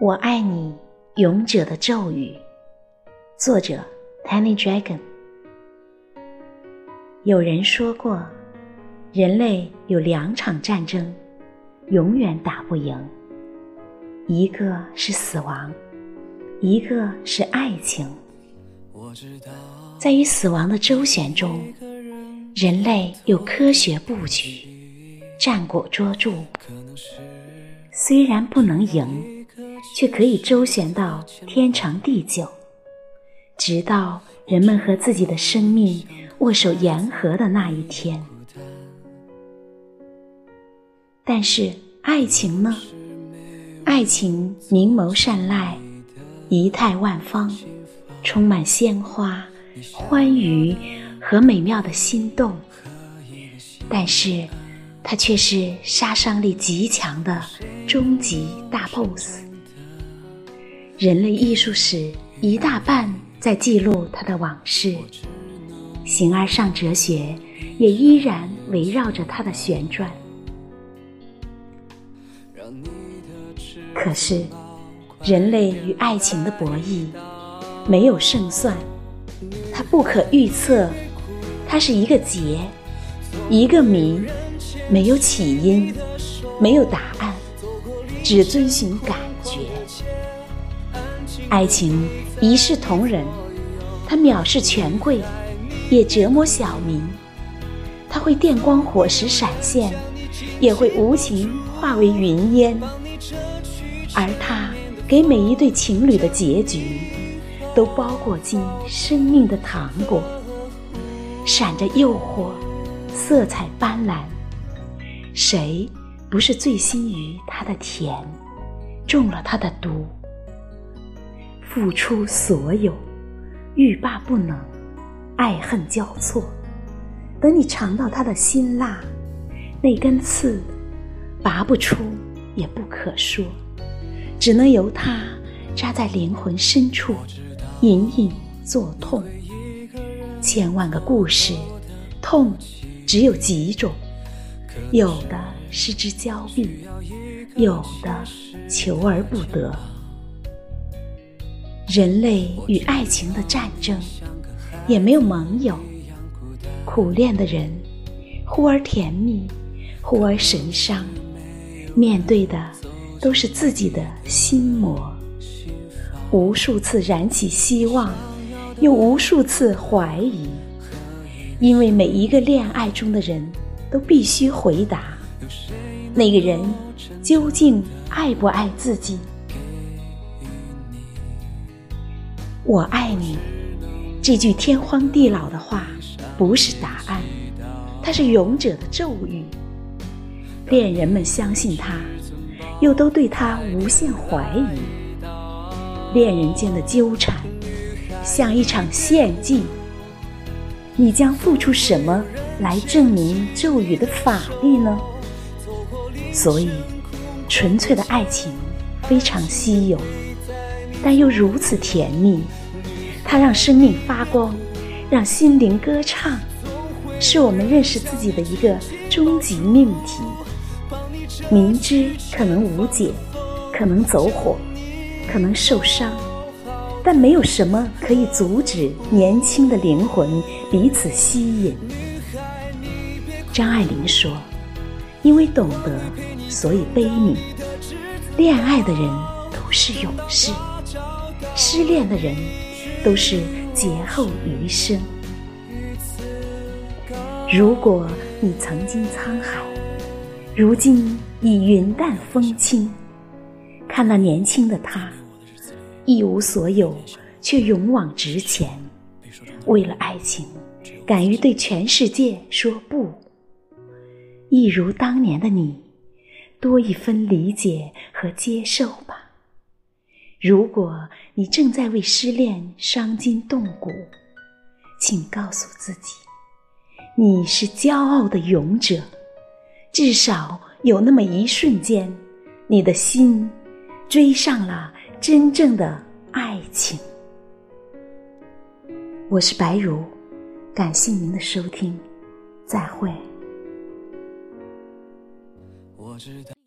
我爱你，勇者的咒语。作者：Tiny Dragon。有人说过，人类有两场战争，永远打不赢。一个是死亡，一个是爱情。在与死亡的周旋中，人类有科学布局，战果卓著。虽然不能赢。却可以周旋到天长地久，直到人们和自己的生命握手言和的那一天。但是爱情呢？爱情明眸善睐，仪态万方，充满鲜花、欢愉和美妙的心动。但是，它却是杀伤力极强的终极大 BOSS。人类艺术史一大半在记录他的往事，形而上哲学也依然围绕着他的旋转。可是，人类与爱情的博弈没有胜算，它不可预测，它是一个结，一个谜，没有起因，没有答案，只遵循感。爱情一视同仁，它藐视权贵，也折磨小民；它会电光火石闪现，也会无情化为云烟。而它给每一对情侣的结局，都包裹进生命的糖果，闪着诱惑，色彩斑斓。谁不是醉心于它的甜，中了它的毒？付出所有，欲罢不能，爱恨交错。等你尝到他的辛辣，那根刺拔不出，也不可说，只能由他扎在灵魂深处，隐隐作痛。千万个故事，痛只有几种，有的失之交臂，有的求而不得。人类与爱情的战争，也没有盟友。苦恋的人，忽而甜蜜，忽而神伤，面对的都是自己的心魔。无数次燃起希望，又无数次怀疑，因为每一个恋爱中的人都必须回答：那个人究竟爱不爱自己？我爱你，这句天荒地老的话不是答案，它是勇者的咒语。恋人们相信他，又都对他无限怀疑。恋人间的纠缠像一场献祭，你将付出什么来证明咒语的法力呢？所以，纯粹的爱情非常稀有，但又如此甜蜜。它让生命发光，让心灵歌唱，是我们认识自己的一个终极命题。明知可能无解，可能走火，可能受伤，但没有什么可以阻止年轻的灵魂彼此吸引。张爱玲说：“因为懂得，所以悲悯。恋爱的人都是勇士，失恋的人。”都是劫后余生。如果你曾经沧海，如今已云淡风轻，看那年轻的他，一无所有却勇往直前，为了爱情，敢于对全世界说不。一如当年的你，多一分理解和接受。如果你正在为失恋伤筋动骨，请告诉自己，你是骄傲的勇者。至少有那么一瞬间，你的心追上了真正的爱情。我是白如，感谢您的收听，再会。我知道